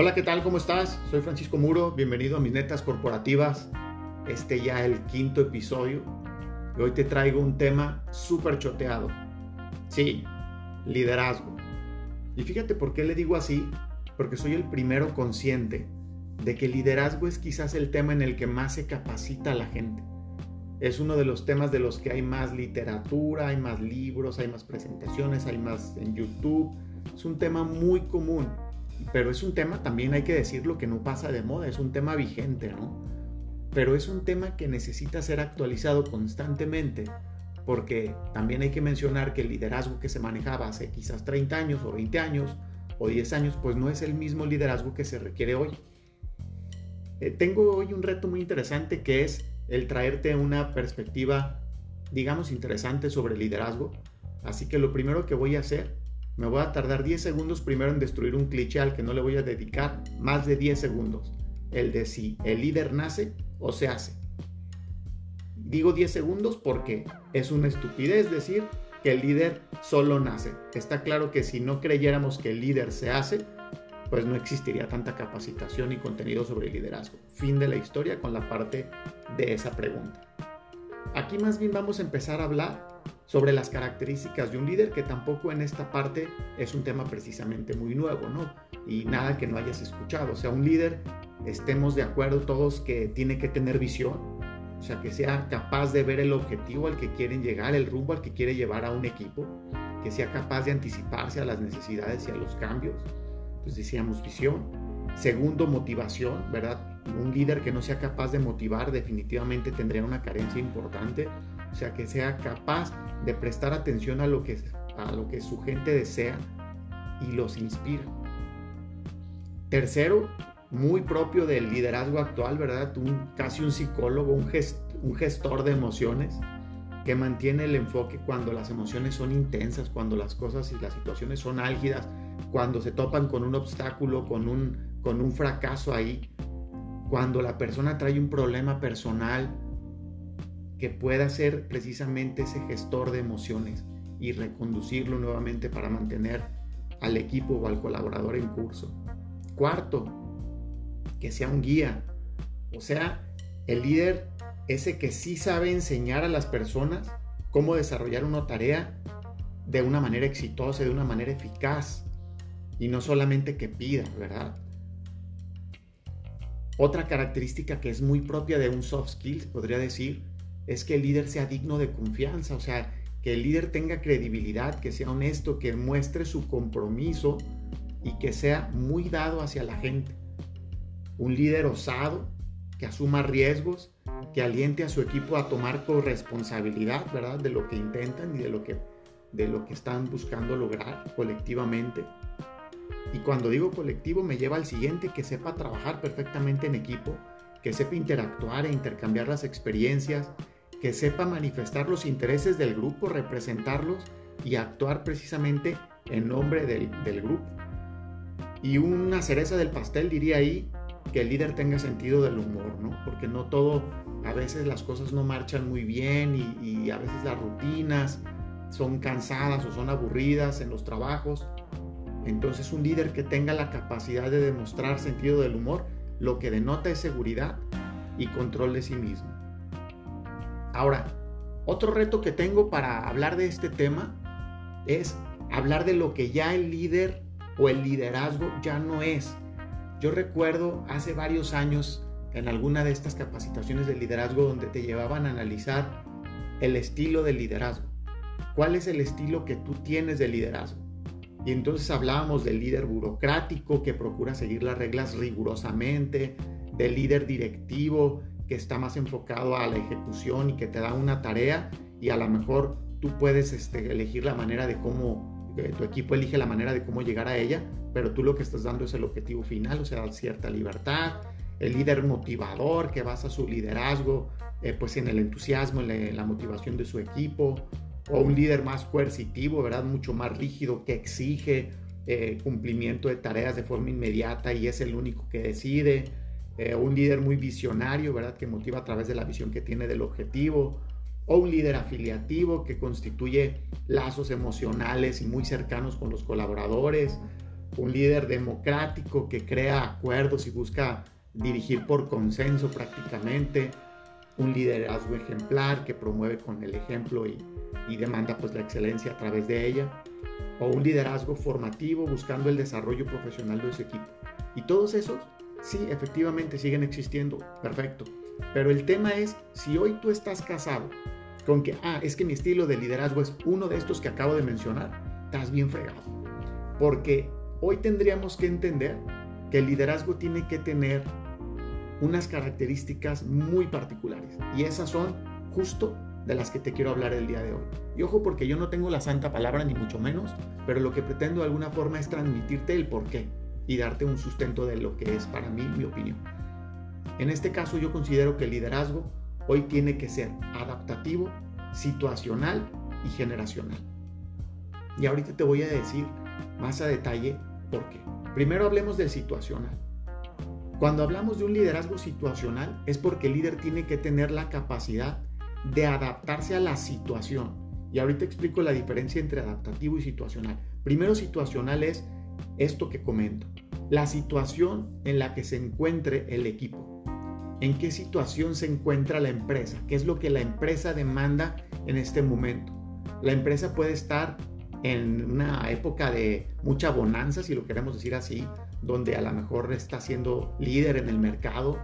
Hola, ¿qué tal? ¿Cómo estás? Soy Francisco Muro, bienvenido a mis netas corporativas. Este ya el quinto episodio. Y hoy te traigo un tema súper choteado. Sí, liderazgo. Y fíjate por qué le digo así, porque soy el primero consciente de que el liderazgo es quizás el tema en el que más se capacita la gente. Es uno de los temas de los que hay más literatura, hay más libros, hay más presentaciones, hay más en YouTube. Es un tema muy común, pero es un tema, también hay que decirlo, que no pasa de moda, es un tema vigente, ¿no? Pero es un tema que necesita ser actualizado constantemente, porque también hay que mencionar que el liderazgo que se manejaba hace quizás 30 años o 20 años o 10 años, pues no es el mismo liderazgo que se requiere hoy. Eh, tengo hoy un reto muy interesante que es el traerte una perspectiva, digamos, interesante sobre el liderazgo. Así que lo primero que voy a hacer, me voy a tardar 10 segundos primero en destruir un cliché al que no le voy a dedicar más de 10 segundos. El de si el líder nace o se hace. Digo 10 segundos porque es una estupidez decir que el líder solo nace. Está claro que si no creyéramos que el líder se hace, pues no existiría tanta capacitación y contenido sobre liderazgo. Fin de la historia con la parte de esa pregunta. Aquí más bien vamos a empezar a hablar sobre las características de un líder, que tampoco en esta parte es un tema precisamente muy nuevo, ¿no? Y nada que no hayas escuchado. O sea, un líder, estemos de acuerdo todos que tiene que tener visión, o sea, que sea capaz de ver el objetivo al que quieren llegar, el rumbo al que quiere llevar a un equipo, que sea capaz de anticiparse a las necesidades y a los cambios, pues decíamos visión. Segundo, motivación, ¿verdad? Un líder que no sea capaz de motivar definitivamente tendría una carencia importante. O sea, que sea capaz de prestar atención a lo que, a lo que su gente desea y los inspira. Tercero, muy propio del liderazgo actual, ¿verdad? Un, casi un psicólogo, un, gestor de emociones que mantiene el enfoque cuando las emociones son intensas, cuando las cosas y las situaciones son álgidas, cuando se topan con un obstáculo, con un, con un fracaso ahí, cuando la persona trae un problema personal, que pueda ser precisamente ese gestor de emociones y reconducirlo nuevamente para mantener al equipo o al colaborador en curso. Cuarto, que sea un guía, o sea, el líder ese que sí sabe enseñar a las personas cómo desarrollar una tarea de una manera exitosa, de una manera eficaz, y no solamente que pida, ¿verdad? Otra característica que es muy propia de un soft skills, podría decir, es que el líder sea digno de confianza, o sea, que el líder tenga credibilidad, que sea honesto, que muestre su compromiso y que sea muy dado hacia la gente. Un líder osado, que asuma riesgos, que aliente a su equipo a tomar corresponsabilidad, ¿verdad? De lo que intentan y de lo que, de lo que están buscando lograr colectivamente. Y cuando digo colectivo me lleva al siguiente, que sepa trabajar perfectamente en equipo, que sepa interactuar e intercambiar las experiencias, que sepa manifestar los intereses del grupo, representarlos y actuar precisamente en nombre del, del grupo. Y una cereza del pastel diría ahí que el líder tenga sentido del humor, ¿no? Porque no todo, a veces las cosas no marchan muy bien y, y a veces las rutinas son cansadas o son aburridas en los trabajos entonces un líder que tenga la capacidad de demostrar sentido del humor, lo que denota es seguridad y control de sí mismo. Ahora, otro reto que tengo para hablar de este tema es hablar de lo que ya el líder o el liderazgo ya no es. Yo recuerdo hace varios años en alguna de estas capacitaciones de liderazgo donde te llevaban a analizar el estilo de liderazgo. ¿Cuál es el estilo que tú tienes de liderazgo? Y entonces hablábamos del líder burocrático que procura seguir las reglas rigurosamente, del líder directivo que está más enfocado a la ejecución y que te da una tarea y a lo mejor tú puedes este, elegir la manera de cómo, tu equipo elige la manera de cómo llegar a ella, pero tú lo que estás dando es el objetivo final, o sea, cierta libertad. El líder motivador que basa su liderazgo eh, pues en el entusiasmo, en la motivación de su equipo o un líder más coercitivo, ¿verdad? Mucho más rígido que exige eh, cumplimiento de tareas de forma inmediata y es el único que decide. Eh, un líder muy visionario, ¿verdad? Que motiva a través de la visión que tiene del objetivo. O un líder afiliativo que constituye lazos emocionales y muy cercanos con los colaboradores. un líder democrático que crea acuerdos y busca dirigir por consenso prácticamente, un liderazgo ejemplar que promueve con el ejemplo y, demanda pues la excelencia a través de ella, o un liderazgo formativo buscando el desarrollo profesional de su equipo. Y todos esos, sí, efectivamente siguen existiendo, perfecto. Pero el tema es, si hoy tú estás casado con que, ah, es que mi estilo de liderazgo es uno de estos que acabo de mencionar, estás bien fregado. Porque hoy tendríamos que entender que el liderazgo tiene que tener unas características muy particulares. Y esas son justo de las que te quiero hablar el día de hoy. Y ojo porque yo no tengo la santa palabra ni mucho menos, pero lo que pretendo de alguna forma es transmitirte el porqué y darte un sustento de lo que es para mí mi opinión. En este caso yo considero que el liderazgo hoy tiene que ser adaptativo, situacional y generacional. Y ahorita te voy a decir más a detalle por qué. Primero hablemos del situacional. Cuando hablamos de un liderazgo situacional es porque el líder tiene que tener la capacidad de adaptarse a la situación. Y ahorita explico la diferencia entre adaptativo y situacional. Primero situacional es esto que comento. La situación en la que se encuentre el equipo. En qué situación se encuentra la empresa. ¿Qué es lo que la empresa demanda en este momento? La empresa puede estar en una época de mucha bonanza, si lo queremos decir así, donde a lo mejor está siendo líder en el mercado,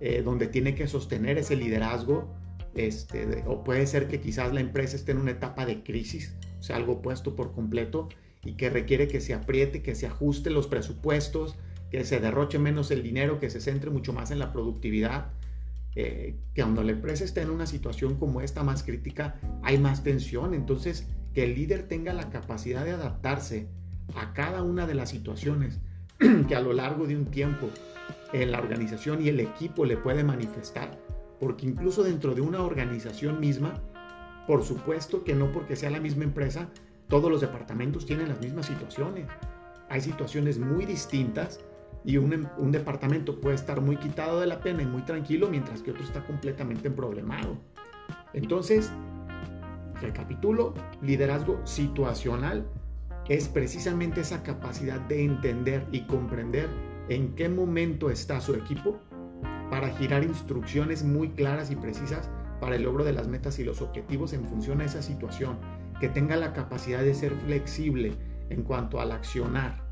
eh, donde tiene que sostener ese liderazgo, este, o puede ser que quizás la empresa esté en una etapa de crisis, o sea, algo puesto por completo y que requiere que se apriete, que se ajuste los presupuestos, que se derroche menos el dinero, que se centre mucho más en la productividad. Eh, que cuando la empresa está en una situación como esta más crítica, hay más tensión. Entonces, que el líder tenga la capacidad de adaptarse a cada una de las situaciones que a lo largo de un tiempo en la organización y el equipo le puede manifestar, porque incluso dentro de una organización misma, por supuesto que no porque sea la misma empresa, todos los departamentos tienen las mismas situaciones. Hay situaciones muy distintas y un, departamento puede estar muy quitado de la pena y muy tranquilo, mientras que otro está completamente problemado. Entonces, recapitulo, liderazgo situacional es precisamente esa capacidad de entender y comprender en qué momento está su equipo para girar instrucciones muy claras y precisas para el logro de las metas y los objetivos en función a esa situación, que tenga la capacidad de ser flexible en cuanto al accionar,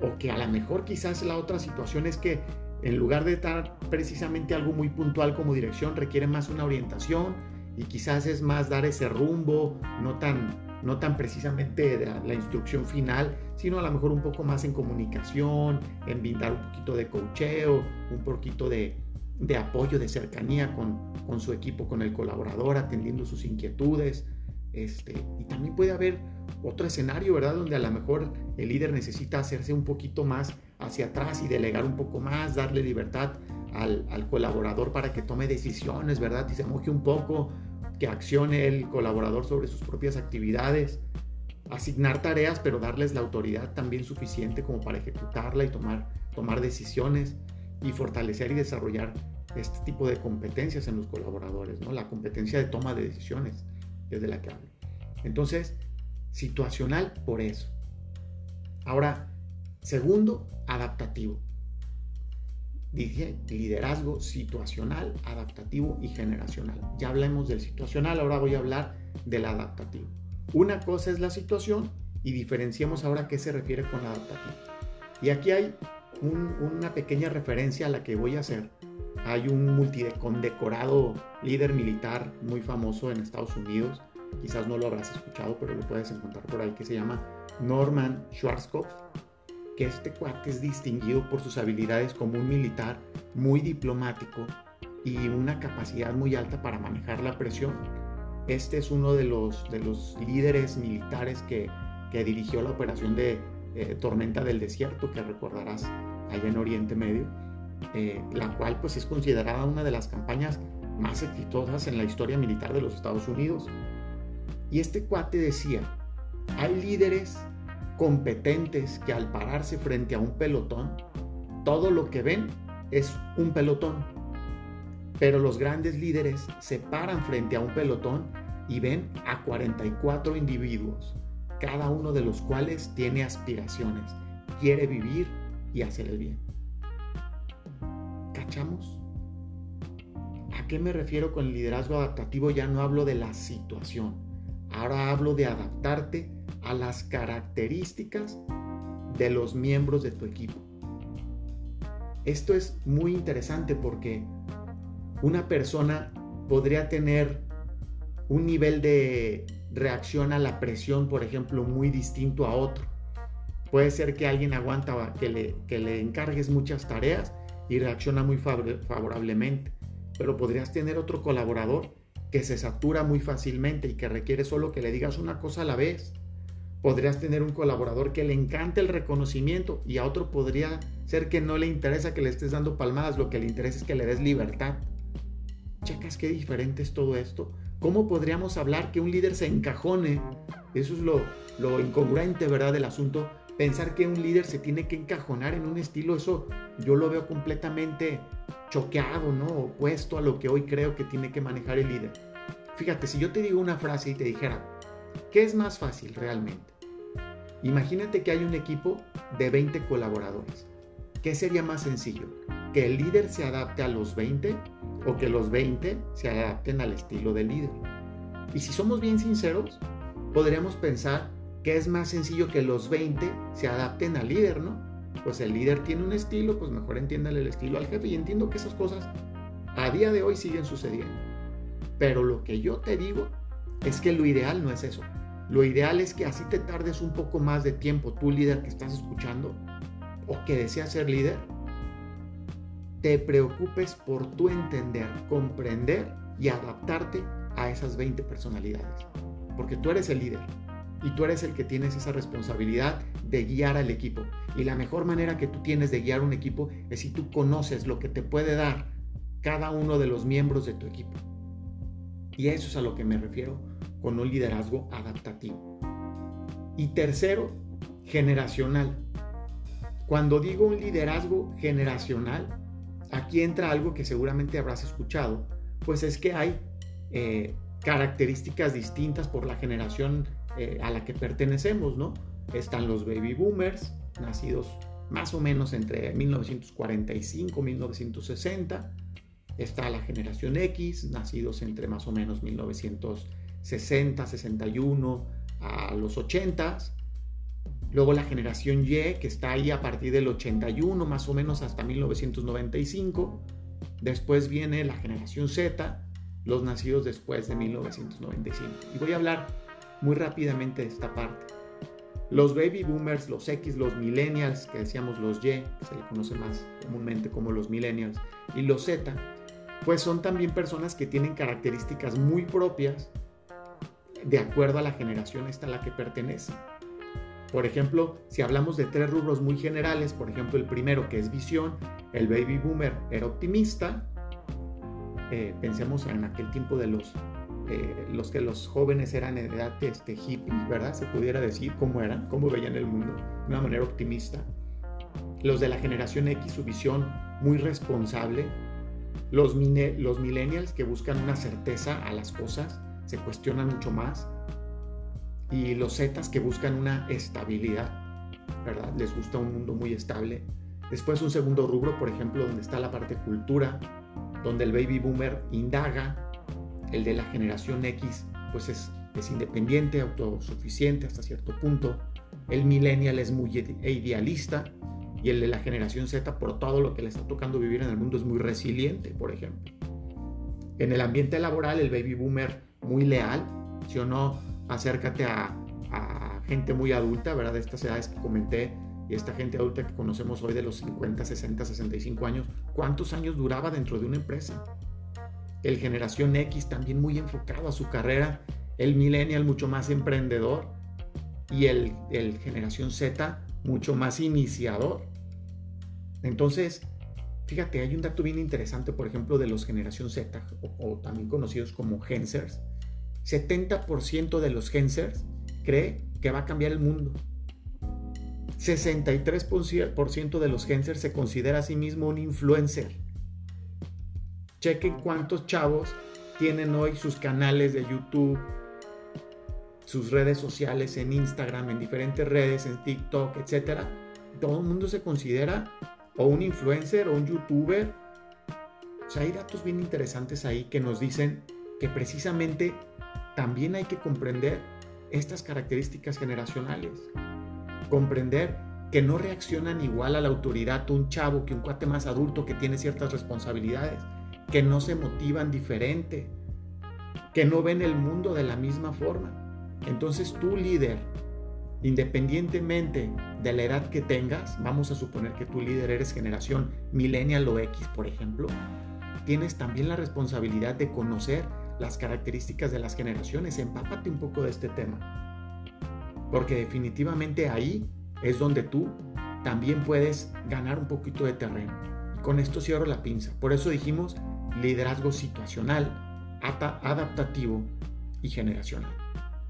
o que a lo mejor quizás la otra situación es que en lugar de estar precisamente algo muy puntual como dirección, requiere más una orientación y quizás es más dar ese rumbo, no tan no tan precisamente de la, instrucción final, sino a lo mejor un poco más en comunicación, en brindar un poquito de cocheo, un poquito de, apoyo, de cercanía con, con, su equipo, con el colaborador, atendiendo sus inquietudes. Este, y también puede haber otro escenario, ¿verdad? Donde a lo mejor el líder necesita hacerse un poquito más hacia atrás y delegar un poco más, darle libertad al, colaborador para que tome decisiones, ¿verdad? Y se moje un poco, que accione el colaborador sobre sus propias actividades, asignar tareas, pero darles la autoridad también suficiente como para ejecutarla y tomar, tomar decisiones y fortalecer y desarrollar este tipo de competencias en los colaboradores, ¿no? La competencia de toma de decisiones, de la que hablo. Entonces, situacional por eso. Ahora, segundo, adaptativo dije liderazgo situacional, adaptativo y generacional. Ya hablemos del situacional, ahora voy a hablar del adaptativo. Una cosa es la situación y diferenciemos ahora qué se refiere con adaptativo. Y aquí hay una pequeña referencia a la que voy a hacer. Hay un multicondecorado líder militar muy famoso en Estados Unidos, quizás no lo habrás escuchado, pero lo puedes encontrar por ahí, que se llama Norman Schwarzkopf que este cuate es distinguido por sus habilidades como un militar muy diplomático y una capacidad muy alta para manejar la presión. Este es uno de los, de los líderes militares que, que dirigió la operación de eh, Tormenta del Desierto, que recordarás allá en Oriente Medio, eh, la cual pues es considerada una de las campañas más exitosas en la historia militar de los Estados Unidos. Y este cuate decía, hay líderes competentes que al pararse frente a un pelotón, todo lo que ven es un pelotón. Pero los grandes líderes se paran frente a un pelotón y ven a 44 individuos, cada uno de los cuales tiene aspiraciones, quiere vivir y hacer el bien. ¿Cachamos? ¿A qué me refiero con liderazgo adaptativo? Ya no hablo de la situación. Ahora hablo de adaptarte a las características de los miembros de tu equipo. Esto es muy interesante porque una persona podría tener un nivel de reacción a la presión, por ejemplo, muy distinto a otro. Puede ser que alguien aguanta que le, que le encargues muchas tareas y reacciona muy favorablemente, pero podrías tener otro colaborador que se satura muy fácilmente y que requiere solo que le digas una cosa a la vez. Podrías tener un colaborador que le encante el reconocimiento y a otro podría ser que no le interesa que le estés dando palmadas, lo que le interesa es que le des libertad. ¿Checas qué diferente es todo esto? ¿Cómo podríamos hablar que un líder se encajone? Eso es lo, incongruente, ¿verdad? Del asunto. Pensar que un líder se tiene que encajonar en un estilo, eso yo lo veo completamente choqueado, ¿no? Opuesto a lo que hoy creo que tiene que manejar el líder. Fíjate, si yo te digo una frase y te dijera, ¿qué es más fácil realmente? Imagínate que hay un equipo de 20 colaboradores. ¿Qué sería más sencillo? ¿Que el líder se adapte a los 20 o que los 20 se adapten al estilo del líder? Y si somos bien sinceros, podríamos pensar que es más sencillo que los 20 se adapten al líder, ¿no? Pues el líder tiene un estilo, pues mejor entiéndale el estilo al jefe y entiendo que esas cosas a día de hoy siguen sucediendo. Pero lo que yo te digo es que lo ideal no es eso. Lo ideal es que así te tardes un poco más de tiempo, tú líder que estás escuchando, o que deseas ser líder, te preocupes por tu entender, comprender y adaptarte a esas 20 personalidades. Porque tú eres el líder y tú eres el que tienes esa responsabilidad de guiar al equipo. Y la mejor manera que tú tienes de guiar un equipo es si tú conoces lo que te puede dar cada uno de los miembros de tu equipo. Y eso es a lo que me refiero con un liderazgo adaptativo. Y tercero, generacional. Cuando digo un liderazgo generacional, aquí entra algo que seguramente habrás escuchado, pues es que hay eh, características distintas por la generación eh, a la que pertenecemos, ¿no? Están los baby boomers, nacidos más o menos entre 1945 y 1960. Está la generación X, nacidos entre más o menos 1960, 61 a los 80 Luego la generación Y, que está ahí a partir del 81 más o menos hasta 1995. Después viene la generación Z, los nacidos después de 1995. Y voy a hablar muy rápidamente de esta parte. Los baby boomers, los X, los millennials, que decíamos los Y, se le conoce más comúnmente como los millennials, y los Z, pues son también personas que tienen características muy propias de acuerdo a la generación esta a la que pertenecen. Por ejemplo, si hablamos de tres rubros muy generales, por ejemplo, el primero que es visión, el baby boomer era optimista. Eh, pensemos en aquel tiempo de los, eh, los que los jóvenes eran en edad este, hippie, ¿verdad? Se pudiera decir cómo eran, cómo veían el mundo, de una manera optimista. Los de la generación X, su visión muy responsable. Los, los millennials que buscan una certeza a las cosas, se cuestionan mucho más y los Zetas que buscan una estabilidad, ¿verdad? Les gusta un mundo muy estable. Después un segundo rubro, por ejemplo, donde está la parte cultura, donde el baby boomer indaga, el de la generación X pues es, es independiente, autosuficiente hasta cierto punto, el millennial es muy idealista y el de la generación Z por todo lo que le está tocando vivir en el mundo es muy resiliente, por ejemplo. En el ambiente laboral el baby boomer muy leal, si o no acércate a, gente muy adulta, ¿verdad? De estas edades que comenté y esta gente adulta que conocemos hoy de los 50, 60, 65 años, ¿cuántos años duraba dentro de una empresa? El generación X también muy enfocado a su carrera, el millennial mucho más emprendedor y el, generación Z mucho más iniciador. Entonces, fíjate, hay un dato bien interesante, por ejemplo, de los generación Z, o, o también conocidos como Gensers, 70% de los Gensers cree que va a cambiar el mundo. 63% de los Gensers se considera a sí mismo un influencer. Chequen cuántos chavos tienen hoy sus canales de YouTube, sus redes sociales en Instagram, en diferentes redes, en TikTok, etc. todo el mundo se considera o un influencer o un youtuber. O sea, hay datos bien interesantes ahí que nos dicen que precisamente también hay que comprender estas características generacionales. Comprender que no reaccionan igual a la autoridad un chavo que un cuate más adulto que tiene ciertas responsabilidades, que no se motivan diferente, que no ven el mundo de la misma forma. Entonces tú líder, independientemente de la edad que tengas, vamos a suponer que tu líder eres generación millennial o X, por ejemplo, tienes también la responsabilidad de conocer las características de las generaciones. Empápate un poco de este tema. Porque definitivamente ahí es donde tú también puedes ganar un poquito de terreno. Con esto cierro la pinza. Por eso dijimos liderazgo situacional, adaptativo y generacional.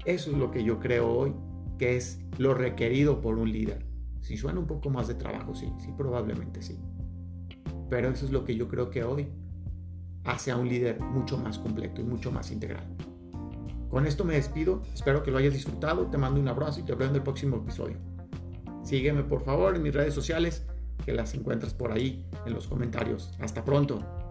Eso es lo que yo creo hoy que es lo requerido por un líder. Si suena un poco más de trabajo, sí, sí, probablemente sí. Pero eso es lo que yo creo que hoy hace a un líder mucho más completo y mucho más integral. Con esto me despido, espero que lo hayas disfrutado, te mando un abrazo y te veo en el próximo episodio. Sígueme por favor en mis redes sociales, que las encuentras por ahí en los comentarios. Hasta pronto.